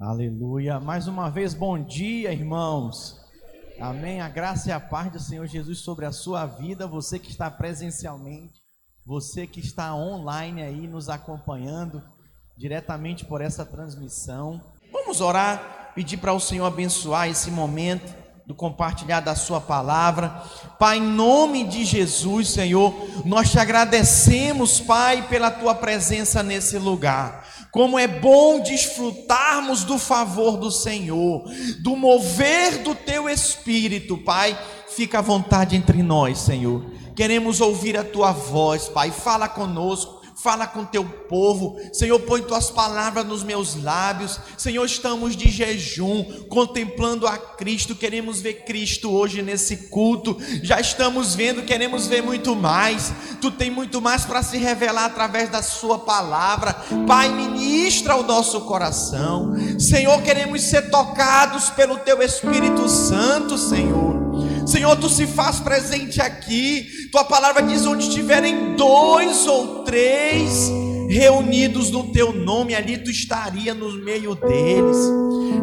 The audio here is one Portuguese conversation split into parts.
Aleluia. Mais uma vez, bom dia, irmãos. Amém. A graça e a paz do Senhor Jesus sobre a sua vida, você que está presencialmente, você que está online aí nos acompanhando diretamente por essa transmissão. Vamos orar, pedir para o Senhor abençoar esse momento do compartilhar da sua palavra. Pai, em nome de Jesus, Senhor, nós te agradecemos, Pai, pela tua presença nesse lugar. Como é bom desfrutarmos do favor do Senhor, do mover do teu espírito, Pai. Fica à vontade entre nós, Senhor. Queremos ouvir a tua voz, Pai. Fala conosco fala com teu povo, Senhor, põe tuas palavras nos meus lábios, Senhor, estamos de jejum, contemplando a Cristo, queremos ver Cristo hoje nesse culto, já estamos vendo, queremos ver muito mais, tu tem muito mais para se revelar através da Sua palavra, Pai, ministra o nosso coração, Senhor, queremos ser tocados pelo Teu Espírito Santo, Senhor. Senhor, tu se faz presente aqui. Tua palavra diz: onde estiverem dois ou três reunidos no teu nome, ali tu estaria no meio deles.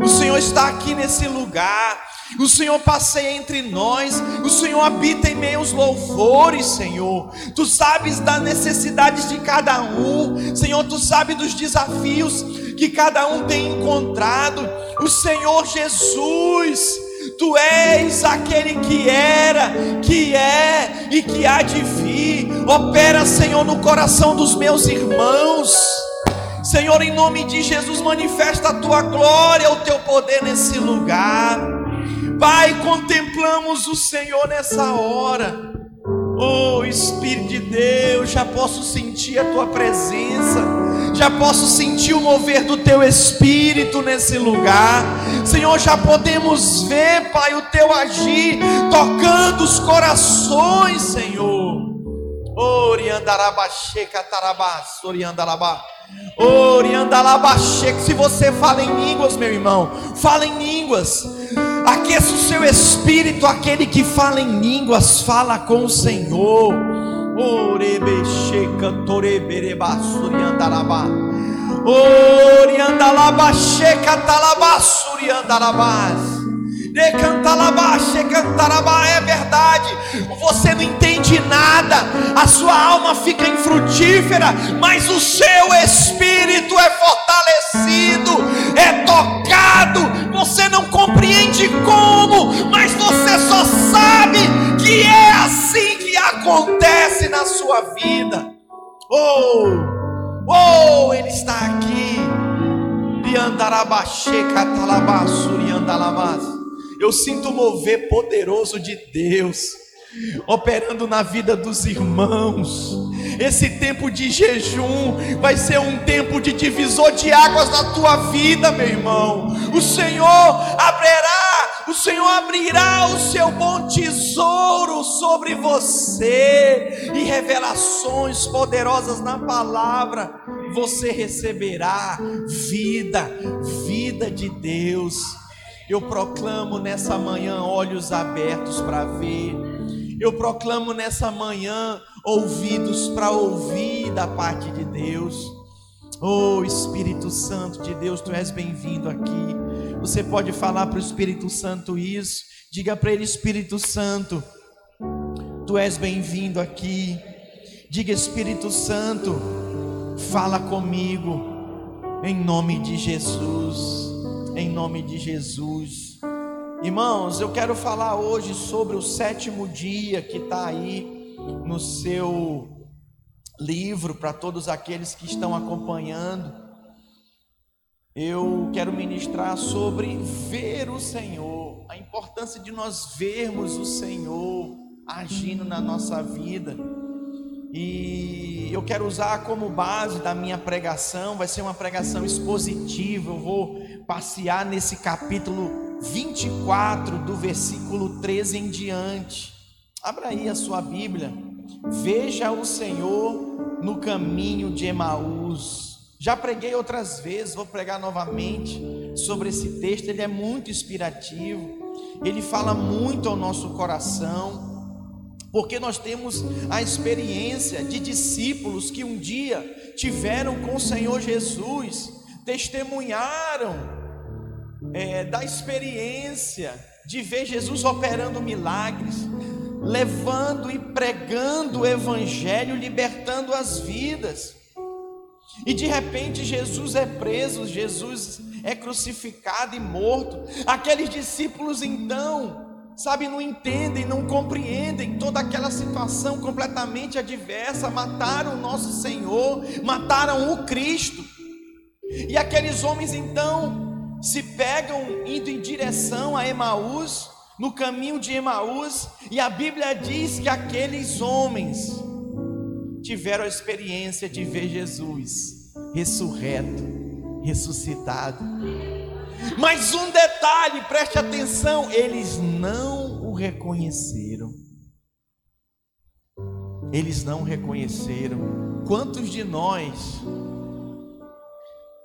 O Senhor está aqui nesse lugar. O Senhor passeia entre nós, o Senhor habita em meus louvores, Senhor. Tu sabes das necessidades de cada um, Senhor, tu sabes dos desafios que cada um tem encontrado. O Senhor Jesus, Tu és aquele que era, que é e que há de vir. Opera, Senhor, no coração dos meus irmãos. Senhor, em nome de Jesus, manifesta a tua glória, o teu poder nesse lugar. Pai, contemplamos o Senhor nessa hora. Oh Espírito de Deus, já posso sentir a tua presença, já posso sentir o mover do teu Espírito nesse lugar. Senhor, já podemos ver, Pai, o teu agir tocando os corações, Senhor. Oriandarabaxeca tarabás, oriandarabá. Oriandalabaxeca. Se você fala em línguas, meu irmão, fala em línguas. Aqueça o seu espírito, aquele que fala em línguas, fala com o Senhor. É verdade, você não entende nada, a sua alma fica infrutífera, mas o seu espírito é fortalecido, é tocado. Você não compreende como, mas você só sabe que é assim que acontece na sua vida. Oh, oh, Ele está aqui. Eu sinto mover poderoso de Deus operando na vida dos irmãos. Esse tempo de jejum vai ser um tempo de divisor de águas na tua vida, meu irmão. O Senhor abrirá, o Senhor abrirá o seu bom tesouro sobre você e revelações poderosas na palavra. Você receberá vida, vida de Deus. Eu proclamo nessa manhã olhos abertos para ver. Eu proclamo nessa manhã ouvidos para ouvir da parte de Deus. Oh Espírito Santo de Deus, tu és bem-vindo aqui. Você pode falar para o Espírito Santo isso. Diga para ele, Espírito Santo, tu és bem-vindo aqui. Diga, Espírito Santo, fala comigo, em nome de Jesus em nome de Jesus. Irmãos, eu quero falar hoje sobre o sétimo dia que está aí no seu livro para todos aqueles que estão acompanhando. Eu quero ministrar sobre ver o Senhor, a importância de nós vermos o Senhor agindo na nossa vida. E eu quero usar como base da minha pregação, vai ser uma pregação expositiva. Eu vou passear nesse capítulo 24, do versículo 13 em diante. Abra aí a sua Bíblia. Veja o Senhor no caminho de Emaús. Já preguei outras vezes, vou pregar novamente sobre esse texto. Ele é muito inspirativo, ele fala muito ao nosso coração porque nós temos a experiência de discípulos que um dia tiveram com o Senhor Jesus, testemunharam é, da experiência de ver Jesus operando milagres, levando e pregando o Evangelho, libertando as vidas. E de repente Jesus é preso, Jesus é crucificado e morto. Aqueles discípulos então, sabe, não entendem, não compreendem toda aquela situação completamente adversa. Mataram o nosso Senhor, mataram o Cristo. E aqueles homens então se pegam indo em direção a Emaús, no caminho de Emaús, e a Bíblia diz que aqueles homens tiveram a experiência de ver Jesus ressurreto, ressuscitado. Mas um detalhe, preste atenção: eles não o reconheceram. Eles não reconheceram. Quantos de nós,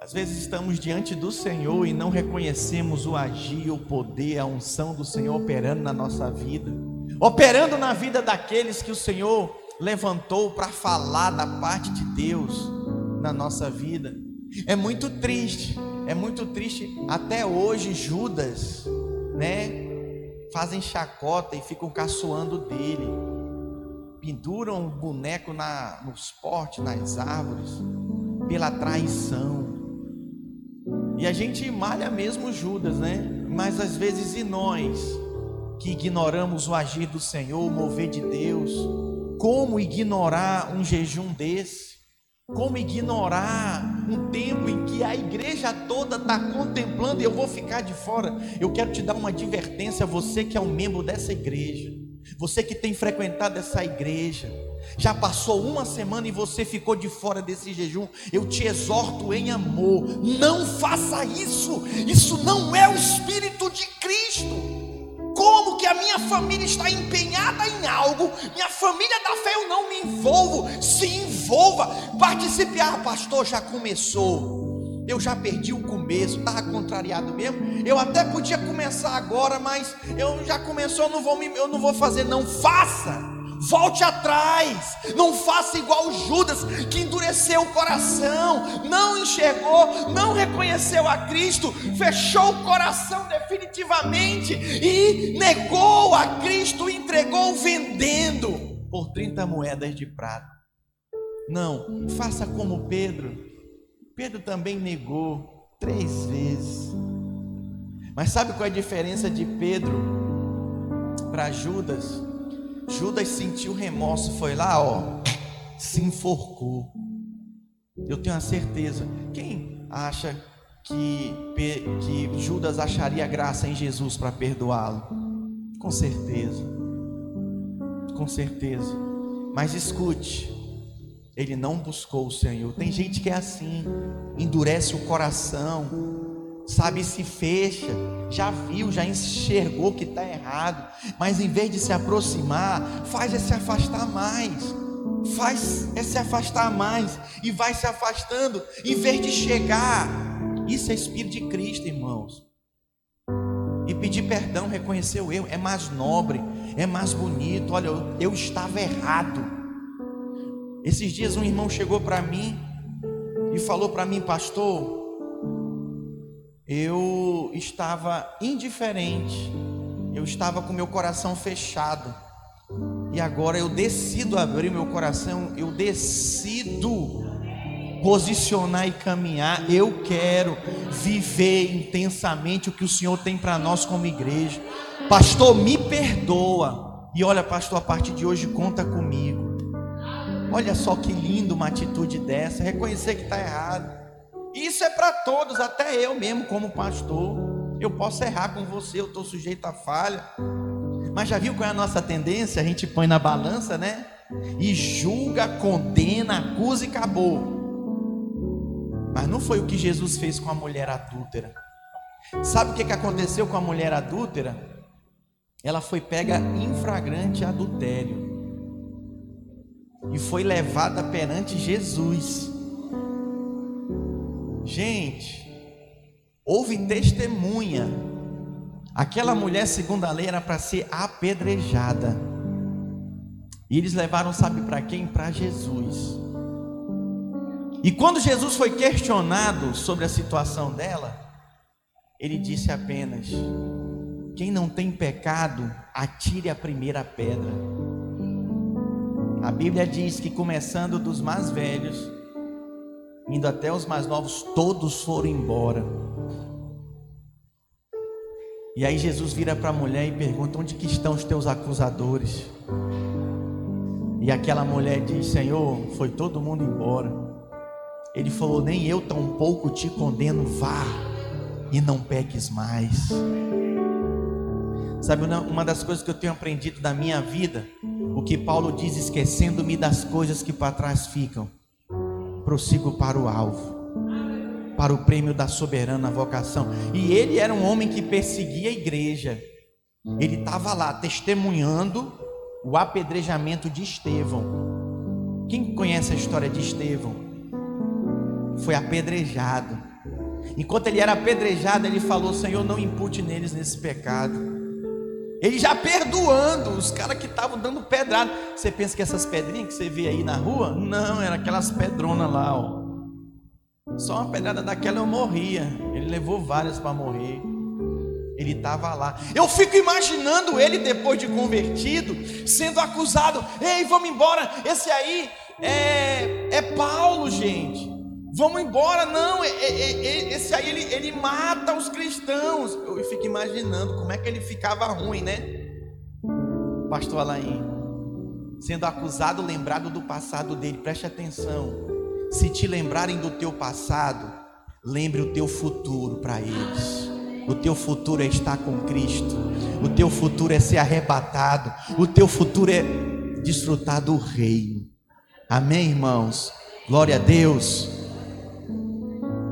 às vezes, estamos diante do Senhor e não reconhecemos o agir, o poder, a unção do Senhor operando na nossa vida, operando na vida daqueles que o Senhor levantou para falar da parte de Deus na nossa vida. É muito triste, é muito triste até hoje Judas, né? Fazem chacota e ficam caçoando dele. Penduram o boneco na, nos portes, nas árvores, pela traição. E a gente malha mesmo Judas, né? Mas às vezes e nós que ignoramos o agir do Senhor, o mover de Deus, como ignorar um jejum desse? Como ignorar um tempo em que a igreja toda está contemplando e eu vou ficar de fora? Eu quero te dar uma advertência, você que é um membro dessa igreja, você que tem frequentado essa igreja, já passou uma semana e você ficou de fora desse jejum. Eu te exorto em amor, não faça isso. Isso não é o espírito de Cristo. Como que a minha família está empenhada em algo, minha família da fé, eu não me envolvo. Se envolva, participe. Ah, pastor, já começou. Eu já perdi o começo, estava contrariado mesmo. Eu até podia começar agora, mas eu já começou, eu não vou, me, eu não vou fazer. Não faça. Volte atrás, não faça igual Judas que endureceu o coração, não enxergou, não reconheceu a Cristo, fechou o coração definitivamente e negou a Cristo, entregou vendendo por 30 moedas de prata. Não, faça como Pedro. Pedro também negou três vezes. Mas sabe qual é a diferença de Pedro para Judas? Judas sentiu remorso, foi lá, ó, se enforcou. Eu tenho a certeza. Quem acha que, que Judas acharia graça em Jesus para perdoá-lo? Com certeza. Com certeza. Mas escute, ele não buscou o Senhor. Tem gente que é assim, endurece o coração, sabe, se fecha, já viu, já enxergou que está errado, mas em vez de se aproximar, faz é se afastar mais, faz é se afastar mais, e vai se afastando, em vez de chegar. Isso é Espírito de Cristo, irmãos. E pedir perdão, reconhecer o erro, é mais nobre, é mais bonito. Olha, eu, eu estava errado. Esses dias um irmão chegou para mim e falou para mim, pastor, eu estava indiferente, eu estava com meu coração fechado, e agora eu decido abrir meu coração, eu decido posicionar e caminhar. Eu quero viver intensamente o que o Senhor tem para nós como igreja. Pastor, me perdoa. E olha, pastor, a partir de hoje conta comigo. Olha só que lindo uma atitude dessa, reconhecer que está errado. Isso é para todos, até eu mesmo, como pastor. Eu posso errar com você, eu estou sujeito a falha. Mas já viu qual é a nossa tendência? A gente põe na balança, né? E julga, condena, acusa e acabou. Mas não foi o que Jesus fez com a mulher adúltera. Sabe o que, aconteceu com a mulher adúltera? Ela foi pega em flagrante adultério e foi levada perante Jesus. Gente, houve testemunha. Aquela mulher, segundo a lei, era para ser apedrejada. E eles levaram, sabe para quem? Para Jesus. E quando Jesus foi questionado sobre a situação dela, ele disse apenas: Quem não tem pecado, atire a primeira pedra. A Bíblia diz que começando dos mais velhos, indo até os mais novos, todos foram embora. E aí Jesus vira para a mulher e pergunta: Onde que estão os teus acusadores? E aquela mulher diz: Senhor, foi todo mundo embora. Ele falou: Nem eu tampouco te condeno, vá e não peques mais. Sabe, uma das coisas que eu tenho aprendido da minha vida, o que Paulo diz, esquecendo-me das coisas que para trás ficam, prossigo para o alvo, para o prêmio da soberana vocação. E ele era um homem que perseguia a igreja, ele estava lá testemunhando o apedrejamento de Estevão. Quem conhece a história de Estevão? Foi apedrejado Enquanto ele era apedrejado, ele falou: Senhor, não impute neles nesse pecado. Ele já perdoando os caras que estavam dando pedrada. Você pensa que essas pedrinhas que você vê aí na rua? Não, era aquelas pedronas lá, ó. Só uma pedrada daquela eu morria. Ele levou várias para morrer. Ele estava lá. Eu fico imaginando ele depois de convertido, sendo acusado. Ei, vamos embora. Esse aí é, é Paulo, gente. Vamos embora, não. Esse aí ele, ele mata os cristãos. Eu fico imaginando como é que ele ficava ruim, né? Pastor Alain, sendo acusado, lembrado do passado dele. Preste atenção. Se te lembrarem do teu passado, lembre o teu futuro para eles. O teu futuro é estar com Cristo. O teu futuro é ser arrebatado. O teu futuro é desfrutar do reino. Amém, irmãos? Glória a Deus.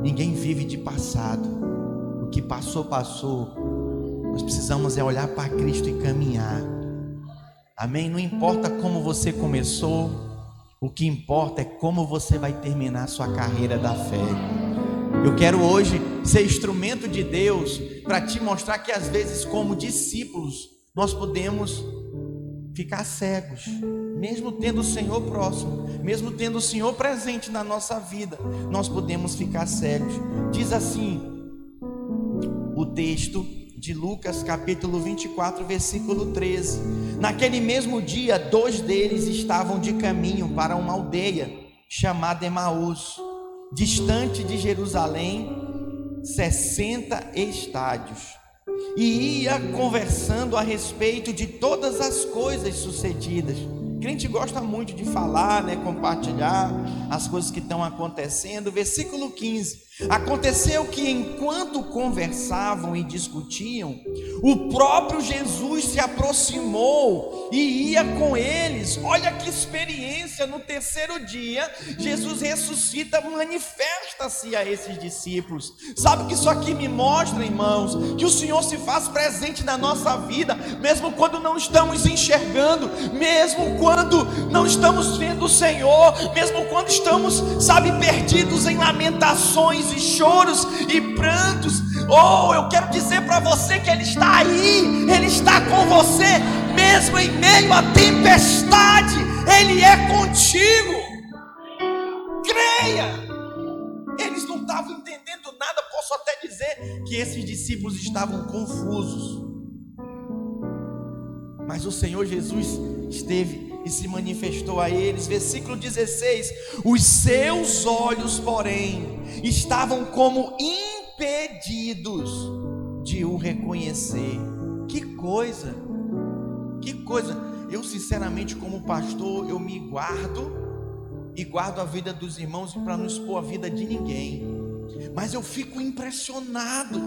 Ninguém vive de passado. O que passou, passou. Nós precisamos é olhar para Cristo e caminhar. Amém? Não importa como você começou, o que importa é como você vai terminar a sua carreira da fé. Eu quero hoje ser instrumento de Deus para te mostrar que às vezes, como discípulos, nós podemos ficar cegos mesmo tendo o Senhor próximo, mesmo tendo o Senhor presente na nossa vida, nós podemos ficar cegos. Diz assim o texto de Lucas, capítulo 24, versículo 13: Naquele mesmo dia, dois deles estavam de caminho para uma aldeia chamada Emaús, distante de Jerusalém, 60 estádios e ia conversando a respeito de todas as coisas sucedidas. Crente gosta muito de falar, né, compartilhar as coisas que estão acontecendo. Versículo 15. Aconteceu que enquanto conversavam e discutiam, o próprio Jesus se aproximou e ia com eles. Olha que experiência! No terceiro dia, Jesus ressuscita, manifesta-se a esses discípulos. Sabe o que isso aqui me mostra, irmãos? Que o Senhor se faz presente na nossa vida, mesmo quando não estamos enxergando, mesmo quando não estamos vendo o Senhor, mesmo quando estamos, sabe, perdidos em lamentações e choros e prantos. Oh, eu quero dizer para você que Ele está aí, Ele está com você, mesmo em meio à tempestade, Ele é contigo. Creia. Eles não estavam entendendo nada, posso até dizer que esses discípulos estavam confusos. Mas o Senhor Jesus esteve e se manifestou a eles. Versículo 16: Os seus olhos, porém, estavam como impedidos de o reconhecer. Que coisa! Que coisa! Eu, sinceramente, como pastor, eu me guardo e guardo a vida dos irmãos para não expor a vida de ninguém. Mas eu fico impressionado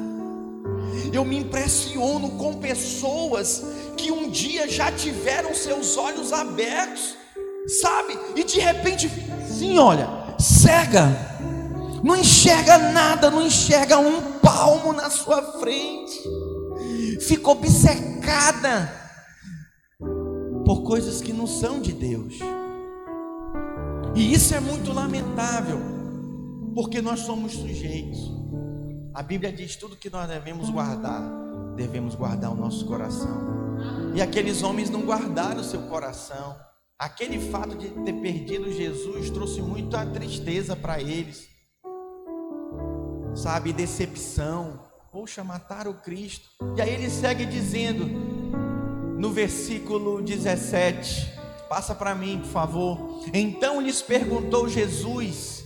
eu me impressiono com pessoas que um dia já tiveram seus olhos abertos, sabe? E de repente, sim, olha, cega, não enxerga nada, não enxerga um palmo na sua frente, fica obcecada por coisas que não são de Deus. E isso é muito lamentável, porque nós somos sujeitos. A Bíblia diz tudo que nós devemos guardar, devemos guardar o nosso coração. E aqueles homens não guardaram o seu coração. Aquele fato de ter perdido Jesus trouxe muita tristeza para eles. Sabe, decepção, Poxa, mataram o Cristo. E aí ele segue dizendo, no versículo 17, passa para mim, por favor. Então lhes perguntou Jesus: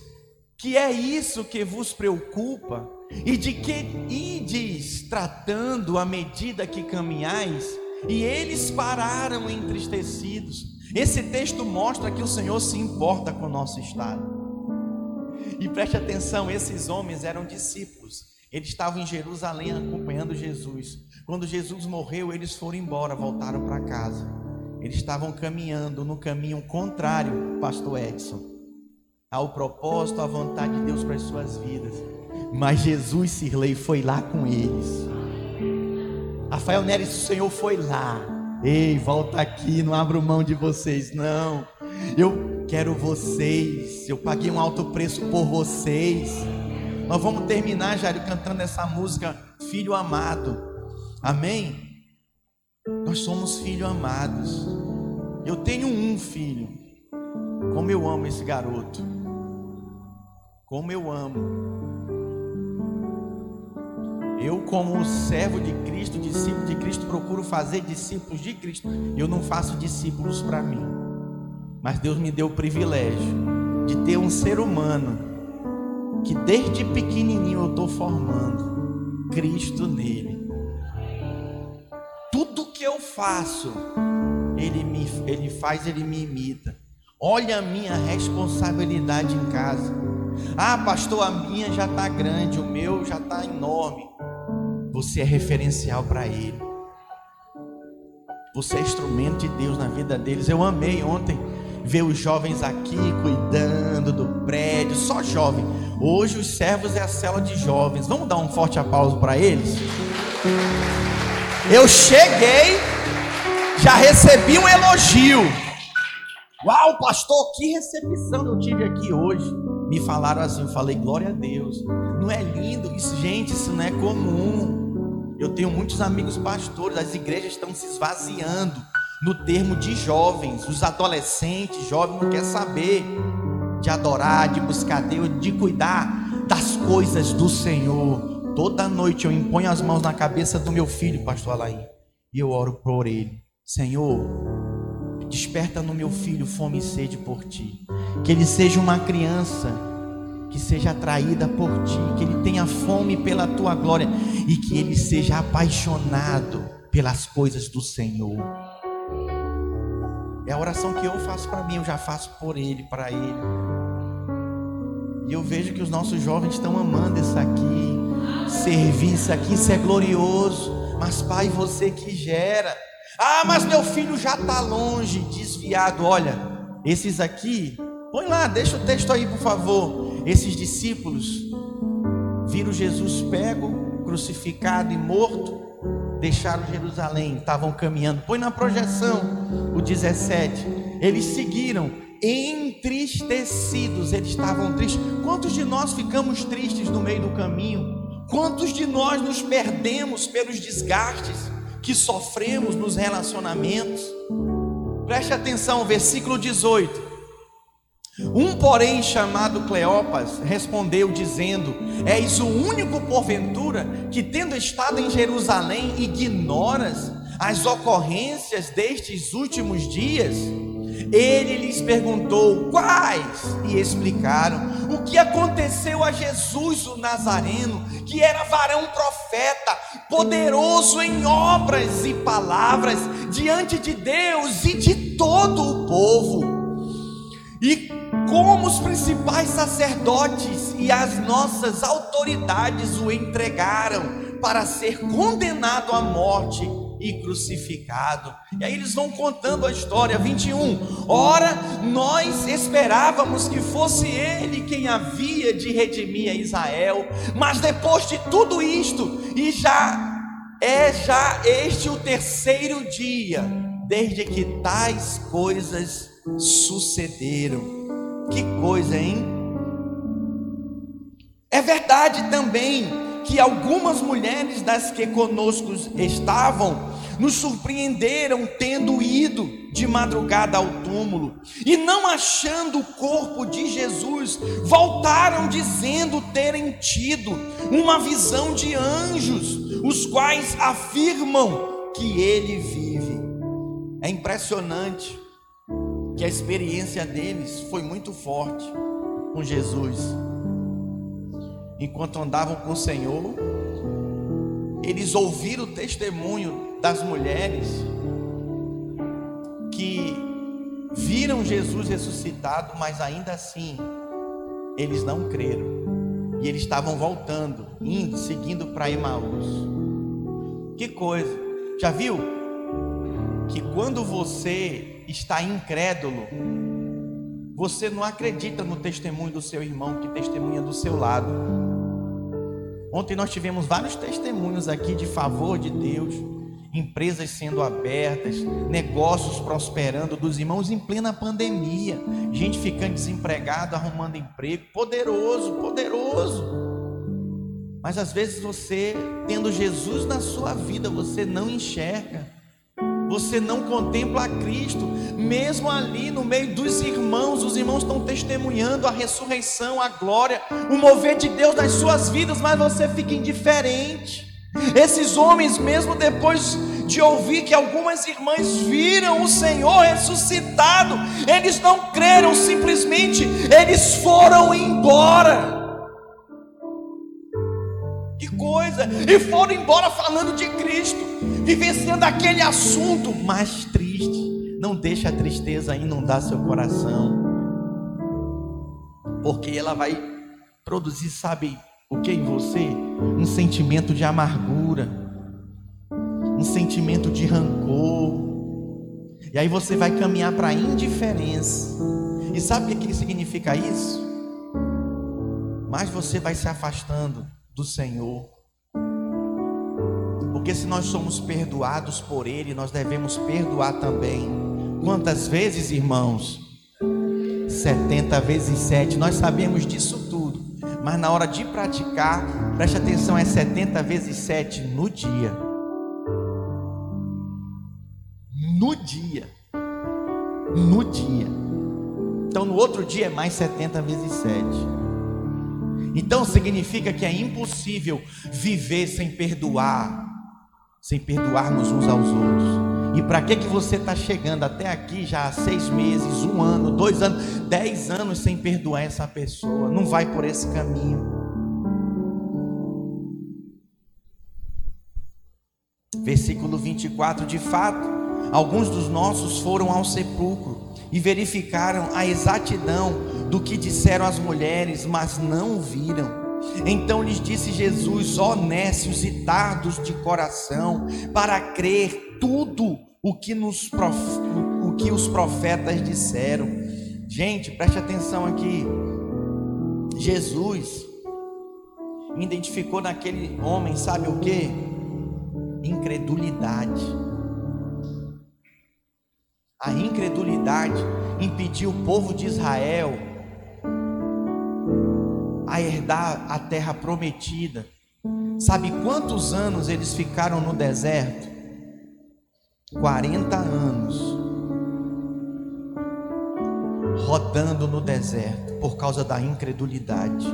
Que é isso que vos preocupa? E de que ides tratando à medida que caminhais? E eles pararam entristecidos. Esse texto mostra que o Senhor se importa com o nosso estado. E preste atenção: esses homens eram discípulos. Eles estavam em Jerusalém acompanhando Jesus. Quando Jesus morreu, eles foram embora, voltaram para casa. Eles estavam caminhando no caminho contrário, Pastor Edson, ao propósito, à vontade de Deus para as suas vidas. Mas Jesus, Sirlei, foi lá com eles. Rafael Neres, o Senhor foi lá. Ei, volta aqui, não abro mão de vocês, não. Eu quero vocês. Eu paguei um alto preço por vocês. Nós vamos terminar, Jairo, cantando essa música, Filho Amado. Amém? Nós somos filhos amados. Eu tenho um filho. Como eu amo esse garoto. Como eu amo. Eu, como servo de Cristo, discípulo de Cristo, procuro fazer discípulos de Cristo. Eu não faço discípulos para mim. Mas Deus me deu o privilégio de ter um ser humano que desde pequenininho eu estou formando Cristo nele. Tudo que eu faço, ele me ele faz, ele me imita. Olha a minha responsabilidade em casa. Ah, pastor, a minha já está grande, o meu já está enorme. Você é referencial para ele. Você é instrumento de Deus na vida deles. Eu amei ontem ver os jovens aqui cuidando do prédio, só jovem. Hoje os servos é a cela de jovens. Vamos dar um forte aplauso para eles? Eu cheguei, já recebi um elogio. Uau, pastor, que recepção eu tive aqui hoje. Me falaram assim, eu falei, glória a Deus. Não é lindo? Isso, gente, isso não é comum. Eu tenho muitos amigos pastores, as igrejas estão se esvaziando no termo de jovens, os adolescentes, jovens não quer saber de adorar, de buscar Deus, de cuidar das coisas do Senhor. Toda noite eu imponho as mãos na cabeça do meu filho, pastor Alain, e eu oro por ele. Senhor, desperta no meu filho fome e sede por ti. Que ele seja uma criança que seja atraída por ti, que ele tenha fome pela tua glória e que ele seja apaixonado pelas coisas do Senhor. É a oração que eu faço para mim, eu já faço por ele, para ele. E eu vejo que os nossos jovens estão amando isso aqui, servir isso aqui, isso é glorioso. Mas, pai, você que gera. Ah, mas meu filho já está longe, desviado. Olha, esses aqui, põe lá, deixa o texto aí, por favor. Esses discípulos viram Jesus pego, crucificado e morto deixaram Jerusalém, estavam caminhando. Põe na projeção o 17. Eles seguiram entristecidos, eles estavam tristes. Quantos de nós ficamos tristes no meio do caminho? Quantos de nós nos perdemos pelos desgastes que sofremos nos relacionamentos? Preste atenção, versículo 18. Um, porém, chamado Cleopas, respondeu, dizendo: És o único, porventura, que, tendo estado em Jerusalém, ignoras as ocorrências destes últimos dias? Ele lhes perguntou quais, e explicaram o que aconteceu a Jesus o Nazareno, que era varão profeta, poderoso em obras e palavras diante de Deus e de todo o povo. E como os principais sacerdotes e as nossas autoridades o entregaram para ser condenado à morte e crucificado. E aí eles vão contando a história 21. Ora, nós esperávamos que fosse ele quem havia de redimir a Israel, mas depois de tudo isto, e já é já este o terceiro dia desde que tais coisas sucederam. Que coisa, hein? É verdade também que algumas mulheres das que conosco estavam nos surpreenderam tendo ido de madrugada ao túmulo e não achando o corpo de Jesus, voltaram dizendo terem tido uma visão de anjos, os quais afirmam que ele vive. É impressionante que a experiência deles foi muito forte com Jesus. Enquanto andavam com o Senhor, eles ouviram o testemunho das mulheres que viram Jesus ressuscitado, mas ainda assim eles não creram. E eles estavam voltando, indo, seguindo para Emaús. Que coisa! Já viu que quando você está incrédulo, você não acredita no testemunho do seu irmão que testemunha do seu lado. Ontem nós tivemos vários testemunhos aqui de favor de Deus, empresas sendo abertas, negócios prosperando dos irmãos em plena pandemia, gente ficando desempregado, arrumando emprego, poderoso, poderoso. Mas às vezes você, tendo Jesus na sua vida, você não enxerga você não contempla a Cristo, mesmo ali no meio dos irmãos, os irmãos estão testemunhando a ressurreição, a glória, o mover de Deus nas suas vidas, mas você fica indiferente. Esses homens, mesmo depois de ouvir que algumas irmãs viram o Senhor ressuscitado, eles não creram, simplesmente eles foram embora. E foram embora falando de Cristo vivenciando aquele assunto mais triste. Não deixe a tristeza inundar seu coração, porque ela vai produzir, sabe o que em você? Um sentimento de amargura, um sentimento de rancor. E aí você vai caminhar para a indiferença. E sabe o que significa isso? Mas você vai se afastando do Senhor. Porque se nós somos perdoados por Ele, nós devemos perdoar também. Quantas vezes, irmãos? 70 vezes 7. Nós sabemos disso tudo. Mas na hora de praticar, preste atenção, é 70 vezes 7 no dia. No dia. No dia. Então no outro dia é mais 70 vezes 7. Então significa que é impossível viver sem perdoar sem perdoarmos uns aos outros. E para que que você está chegando até aqui já há seis meses, um ano, dois anos, dez anos sem perdoar essa pessoa? Não vai por esse caminho. Versículo 24: De fato, alguns dos nossos foram ao sepulcro e verificaram a exatidão do que disseram as mulheres, mas não o viram. Então lhes disse Jesus: honestos e tardos de coração, para crer tudo o que, nos prof... o que os profetas disseram. Gente, preste atenção aqui. Jesus identificou naquele homem, sabe o que? Incredulidade. A incredulidade impediu o povo de Israel herdar a terra prometida. Sabe quantos anos eles ficaram no deserto? 40 anos. Rodando no deserto por causa da incredulidade.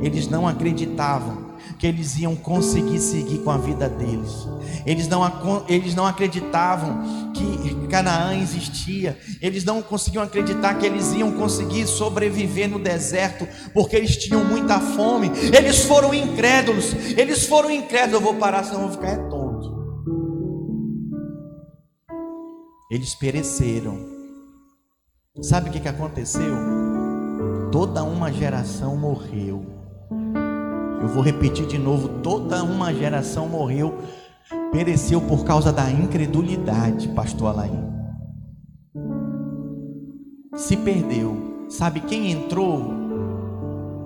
Eles não acreditavam que eles iam conseguir seguir com a vida deles. Eles não, eles não acreditavam que Canaã existia. Eles não conseguiam acreditar que eles iam conseguir sobreviver no deserto, porque eles tinham muita fome. Eles foram incrédulos. Eles foram incrédulos. Eu vou parar, senão eu vou ficar tonto. Eles pereceram. Sabe o que aconteceu? Toda uma geração morreu eu vou repetir de novo: toda uma geração morreu, pereceu por causa da incredulidade, Pastor Alain. Se perdeu. Sabe quem entrou?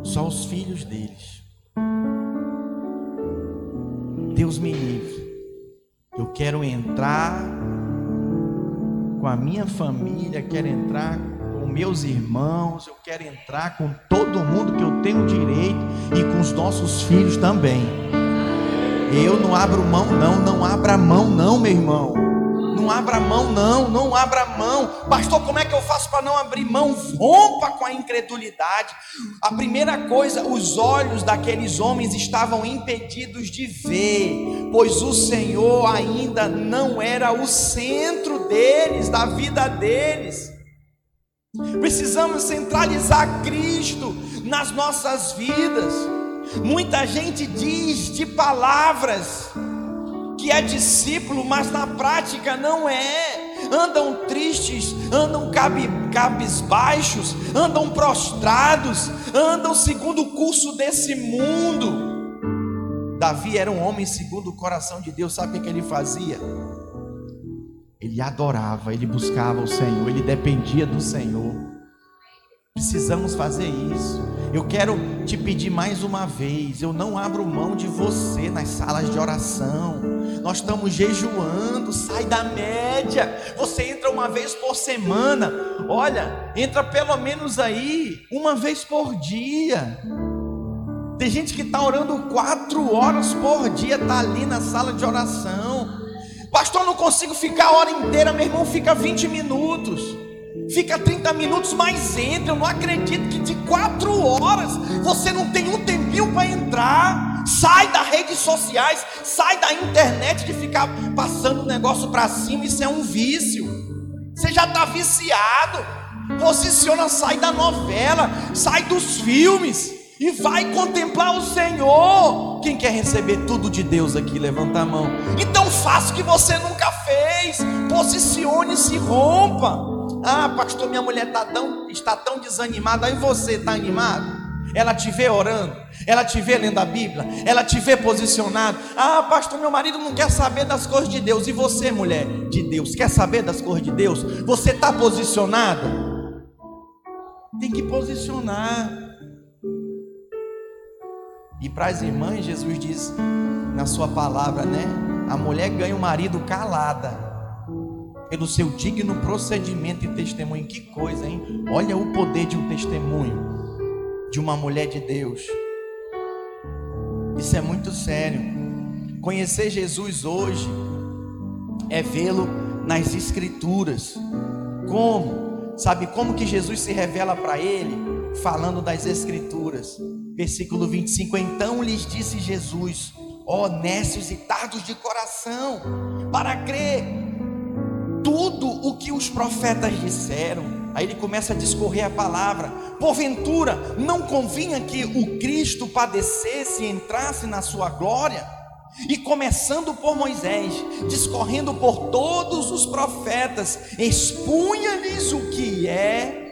Só os filhos deles. Deus me livre. Eu quero entrar com a minha família, quero entrar com meus irmãos, eu quero entrar com todo mundo que eu tenho direito e com os nossos filhos também. Eu não abro mão, não, não abra mão, não, meu irmão. Não abra mão, não, não abra mão. Pastor, como é que eu faço para não abrir mão? Rompa com a incredulidade. A primeira coisa, os olhos daqueles homens estavam impedidos de ver, pois o Senhor ainda não era o centro deles, da vida deles. Precisamos centralizar Cristo nas nossas vidas. Muita gente diz de palavras que é discípulo, mas na prática não é. Andam tristes, andam cabisbaixos, andam prostrados, andam segundo o curso desse mundo. Davi era um homem segundo o coração de Deus, sabe o que ele fazia? Ele adorava, ele buscava o Senhor, ele dependia do Senhor. Precisamos fazer isso. Eu quero te pedir mais uma vez. Eu não abro mão de você nas salas de oração. Nós estamos jejuando. Sai da média. Você entra uma vez por semana. Olha, entra pelo menos aí uma vez por dia. Tem gente que está orando quatro horas por dia, está ali na sala de oração. Pastor, não consigo ficar a hora inteira, meu irmão, fica 20 minutos. Fica 30 minutos, mas entra. Eu não acredito que de quatro horas você não tem um tempinho para entrar. Sai das redes sociais, sai da internet de ficar passando o negócio para cima. Isso é um vício. Você já está viciado. Posiciona, sai da novela, sai dos filmes e vai contemplar o Senhor. Quem quer receber tudo de Deus aqui, levanta a mão. Então faça o que você nunca fez. Posicione-se, rompa. Ah, pastor, minha mulher está tão, está tão desanimada. Aí você está animado? Ela te vê orando, ela te vê lendo a Bíblia, ela te vê posicionado. Ah, pastor, meu marido não quer saber das coisas de Deus. E você, mulher de Deus, quer saber das coisas de Deus? Você está posicionado? Tem que posicionar. E para as irmãs, Jesus diz na sua palavra, né? A mulher ganha o marido calada pelo seu digno procedimento e testemunho. Que coisa, hein? Olha o poder de um testemunho de uma mulher de Deus. Isso é muito sério. Conhecer Jesus hoje é vê-lo nas escrituras. Como? Sabe como que Jesus se revela para ele? Falando das escrituras. Versículo 25: Então lhes disse Jesus: Ó nécios e tardos de coração, para crer tudo o que os profetas disseram. Aí ele começa a discorrer a palavra. Porventura, não convinha que o Cristo padecesse e entrasse na sua glória? E começando por Moisés, discorrendo por todos os profetas, expunha-lhes o que é,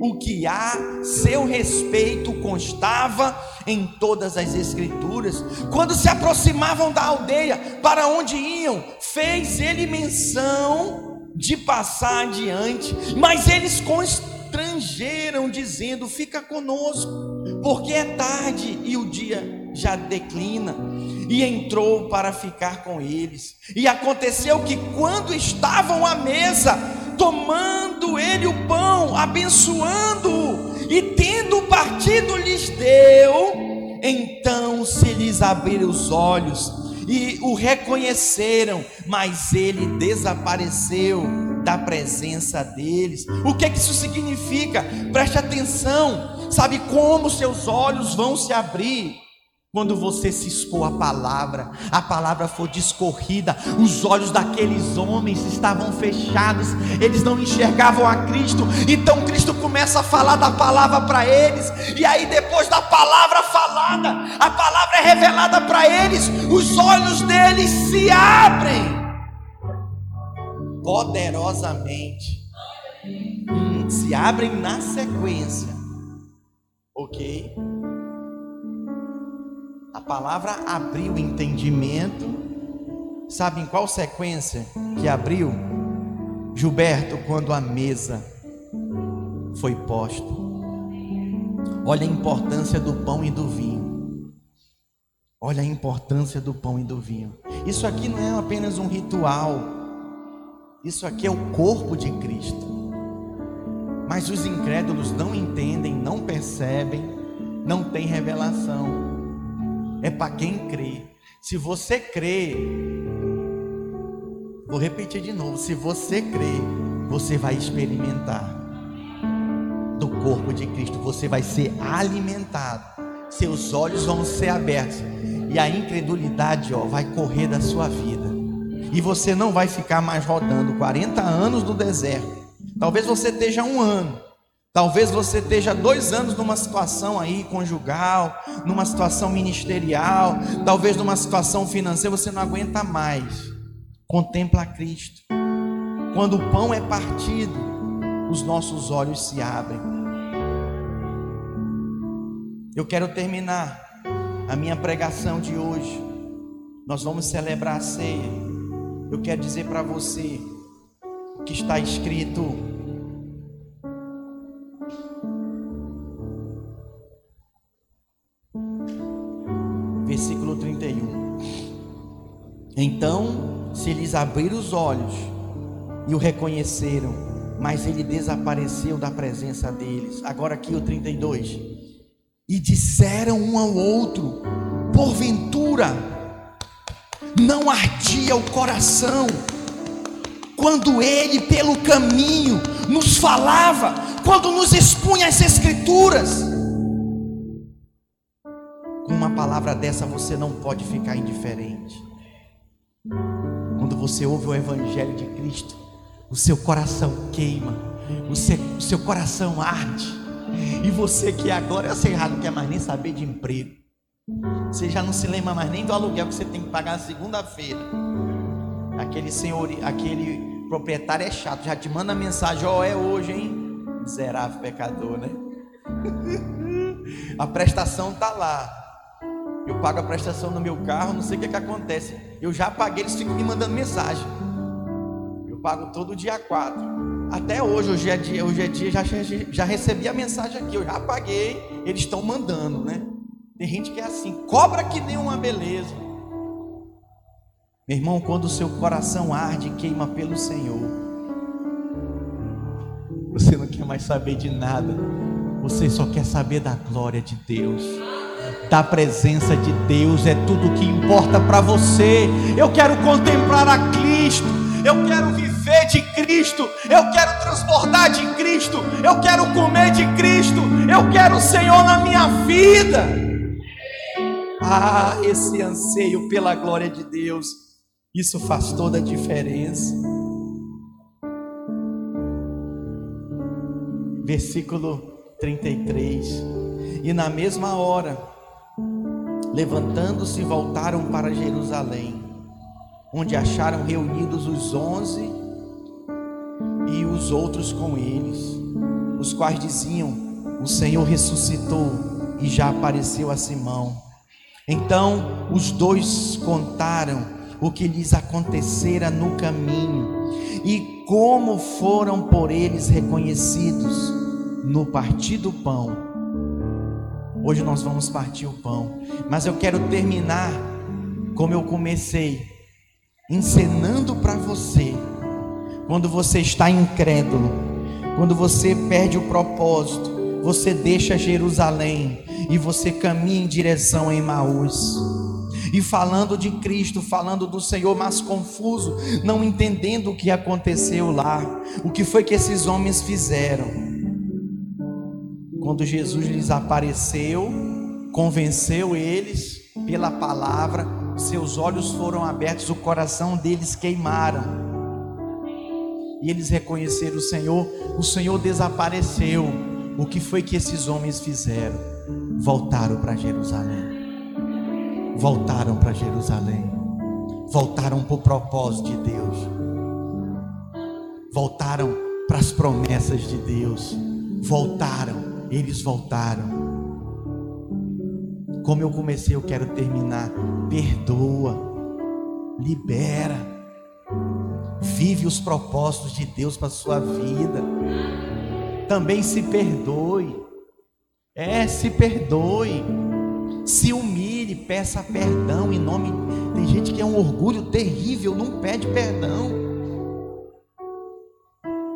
o que a seu respeito constava em todas as Escrituras. Quando se aproximavam da aldeia para onde iam, fez ele menção de passar adiante, mas eles constrangeram, dizendo: Fica conosco, porque é tarde e o dia já declina. E entrou para ficar com eles. E aconteceu que, quando estavam à mesa, tomando ele o pão, abençoando-o, e tendo partido lhes deu, então se lhes abriram os olhos e o reconheceram, mas ele desapareceu da presença deles. O que, é que isso significa? Preste atenção, sabe como seus olhos vão se abrir? Quando você se expor à palavra, a palavra for discorrida, os olhos daqueles homens estavam fechados, eles não enxergavam a Cristo, então Cristo começa a falar da palavra para eles, e aí depois da palavra falada, a palavra é revelada para eles, os olhos deles se abrem poderosamente, se abrem na sequência, ok? A palavra abriu o entendimento. Sabe em qual sequência que abriu? Gilberto, quando a mesa foi posta. Olha a importância do pão e do vinho. Olha a importância do pão e do vinho. Isso aqui não é apenas um ritual. Isso aqui é o corpo de Cristo. Mas os incrédulos não entendem, não percebem, não têm revelação. É para quem crê. Se você crê, vou repetir de novo: se você crê, você vai experimentar do corpo de Cristo, você vai ser alimentado, seus olhos vão ser abertos. E a incredulidade ó, vai correr da sua vida, e você não vai ficar mais rodando 40 anos no deserto. Talvez você esteja um ano, talvez você esteja dois anos numa situação aí conjugal, numa situação ministerial, talvez numa situação financeira, você não aguenta mais. Contempla Cristo. Quando o pão é partido, os nossos olhos se abrem. Eu quero terminar a minha pregação de hoje. Nós vamos celebrar a ceia. Eu quero dizer para você que está escrito versículo 31. Então se lhes abrir os olhos e o reconheceram, mas ele desapareceu da presença deles. Agora aqui o 32 e disseram um ao outro: porventura, não ardia o coração, quando ele pelo caminho nos falava, quando nos expunha as Escrituras. Palavra dessa você não pode ficar indiferente. Quando você ouve o Evangelho de Cristo, o seu coração queima, o seu, o seu coração arde e você que agora, eu sei, já não quer mais nem saber de emprego. Você já não se lembra mais nem do aluguel que você tem que pagar na segunda-feira. Aquele senhor, aquele proprietário é chato, já te manda mensagem, ó, oh, é hoje, hein? Miserável pecador, né? a prestação tá lá. Eu pago a prestação no meu carro, não sei o que, que acontece. Eu já paguei, eles ficam me mandando mensagem. Eu pago todo dia 4. Até hoje, hoje é dia, hoje é dia, já, já recebi a mensagem aqui, eu já paguei, eles estão mandando, né? Tem gente que é assim, cobra que nem uma beleza. Meu irmão, quando o seu coração arde e queima pelo Senhor, você não quer mais saber de nada, você só quer saber da glória de Deus da presença de Deus é tudo o que importa para você. Eu quero contemplar a Cristo, eu quero viver de Cristo, eu quero transbordar de Cristo, eu quero comer de Cristo, eu quero o Senhor na minha vida. Ah, esse anseio pela glória de Deus, isso faz toda a diferença. Versículo 33. E na mesma hora, levantando-se, voltaram para Jerusalém onde acharam reunidos os onze e os outros com eles, os quais diziam: O Senhor ressuscitou e já apareceu a Simão. Então os dois contaram o que lhes acontecera no caminho e como foram por eles reconhecidos no partir do pão. Hoje nós vamos partir o pão, mas eu quero terminar como eu comecei encenando para você, quando você está incrédulo, quando você perde o propósito, você deixa Jerusalém e você caminha em direção a Emaús. E falando de Cristo, falando do Senhor, mas confuso, não entendendo o que aconteceu lá, o que foi que esses homens fizeram. Quando Jesus lhes apareceu, convenceu eles pela palavra, seus olhos foram abertos, o coração deles queimaram. E eles reconheceram o Senhor, o Senhor desapareceu. O que foi que esses homens fizeram? Voltaram para Jerusalém. Voltaram para Jerusalém. Voltaram para o propósito de Deus. Voltaram para as promessas de Deus. Voltaram, eles voltaram. Como eu comecei, eu quero terminar. Perdoa, libera, vive os propósitos de Deus para sua vida. Também se perdoe. É, se perdoe. Se humilhe, peça perdão em nome. Tem gente que é um orgulho terrível, não pede perdão.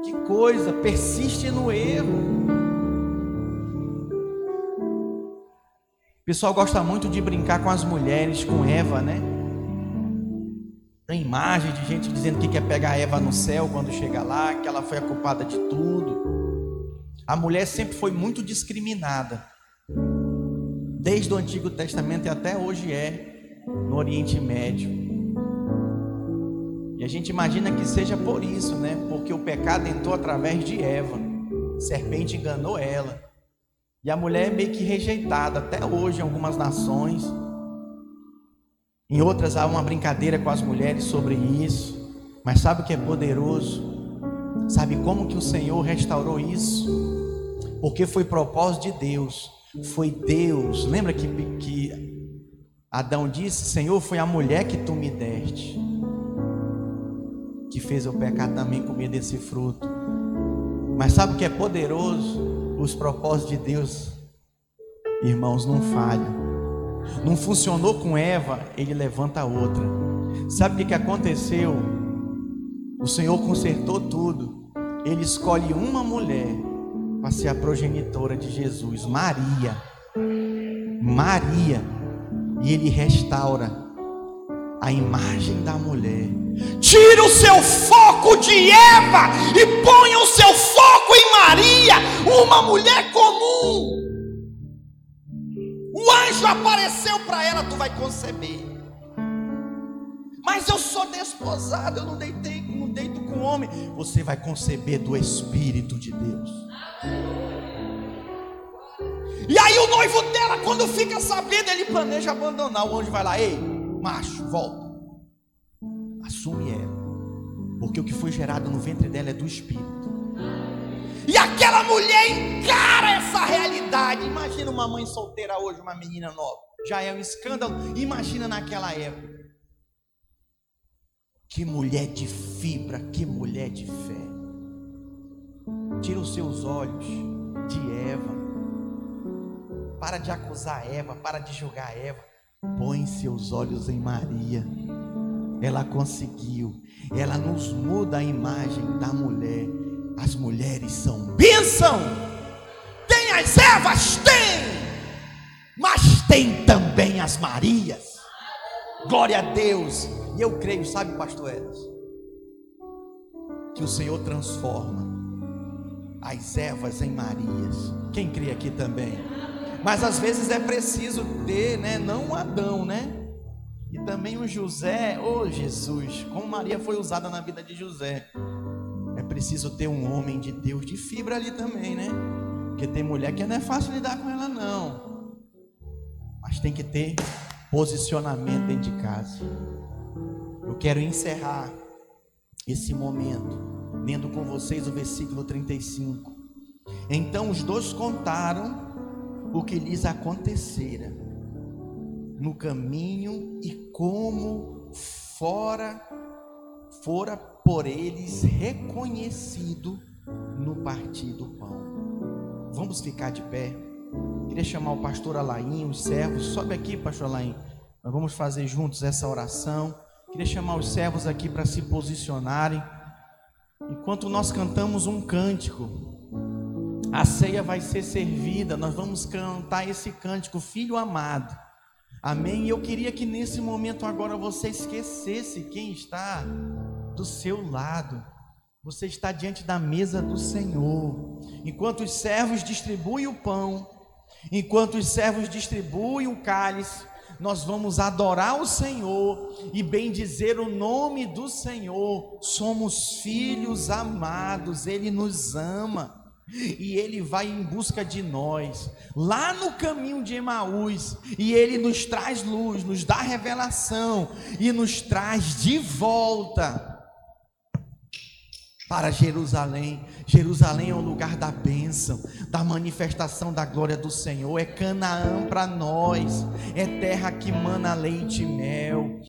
Que coisa, persiste no erro. O pessoal gosta muito de brincar com as mulheres, com Eva, né? Tem imagem de gente dizendo que quer pegar Eva no céu quando chega lá, que ela foi a culpada de tudo. A mulher sempre foi muito discriminada, desde o Antigo Testamento e até hoje é no Oriente Médio. E a gente imagina que seja por isso, né? Porque o pecado entrou através de Eva. A serpente enganou ela. E a mulher é meio que rejeitada até hoje em algumas nações. Em outras há uma brincadeira com as mulheres sobre isso. Mas sabe o que é poderoso? Sabe como que o Senhor restaurou isso? Porque foi propósito de Deus. Foi Deus. Lembra que, que Adão disse: Senhor, foi a mulher que tu me deste. Que fez eu pecar também comer desse fruto. Mas sabe o que é poderoso? Os propósitos de Deus, irmãos, não falham. Não funcionou com Eva, ele levanta outra. Sabe o que, que aconteceu? O Senhor consertou tudo. Ele escolhe uma mulher para ser a progenitora de Jesus, Maria. Maria. E ele restaura a imagem da mulher. Tira o seu foco de Eva e ponha o seu foco em Maria, uma mulher comum. O anjo apareceu para ela, tu vai conceber. Mas eu sou desposado, eu não deitei, não deito com homem. Você vai conceber do Espírito de Deus. E aí o noivo dela, quando fica sabendo, ele planeja abandonar. O anjo vai lá, ei, macho, volta. Assume ela. Porque o que foi gerado no ventre dela é do Espírito. E aquela mulher encara essa realidade. Imagina uma mãe solteira hoje, uma menina nova. Já é um escândalo. Imagina naquela época. Que mulher de fibra, que mulher de fé. Tira os seus olhos de Eva. Para de acusar Eva, para de julgar Eva. Põe seus olhos em Maria. Ela conseguiu. Ela nos muda a imagem da mulher as mulheres são bênção. Tem as Evas? Tem. Mas tem também as Marias. Glória a Deus. E eu creio, sabe, pastor Eras, que o Senhor transforma as Evas em Marias. Quem crê aqui também? Mas às vezes é preciso ter, né, não um Adão, né? E também um José, oh Jesus, como Maria foi usada na vida de José preciso ter um homem de Deus de fibra ali também, né? Porque tem mulher que não é fácil lidar com ela, não. Mas tem que ter posicionamento dentro de casa. Eu quero encerrar esse momento, lendo com vocês o versículo 35. Então os dois contaram o que lhes acontecera no caminho e como fora fora por eles reconhecido no partir do pão. Vamos ficar de pé. Queria chamar o pastor Alain, os servos. Sobe aqui, pastor Alain. Nós vamos fazer juntos essa oração. Queria chamar os servos aqui para se posicionarem. Enquanto nós cantamos um cântico, a ceia vai ser servida. Nós vamos cantar esse cântico, Filho amado. Amém. E eu queria que nesse momento agora você esquecesse quem está do seu lado. Você está diante da mesa do Senhor. Enquanto os servos distribuem o pão, enquanto os servos distribuem o cálice, nós vamos adorar o Senhor e bendizer o nome do Senhor. Somos filhos amados, Ele nos ama e Ele vai em busca de nós, lá no caminho de Emaús, e Ele nos traz luz, nos dá revelação e nos traz de volta para Jerusalém. Jerusalém é o lugar da bênção, da manifestação da glória do Senhor. É Canaã para nós, é terra que mana leite e mel.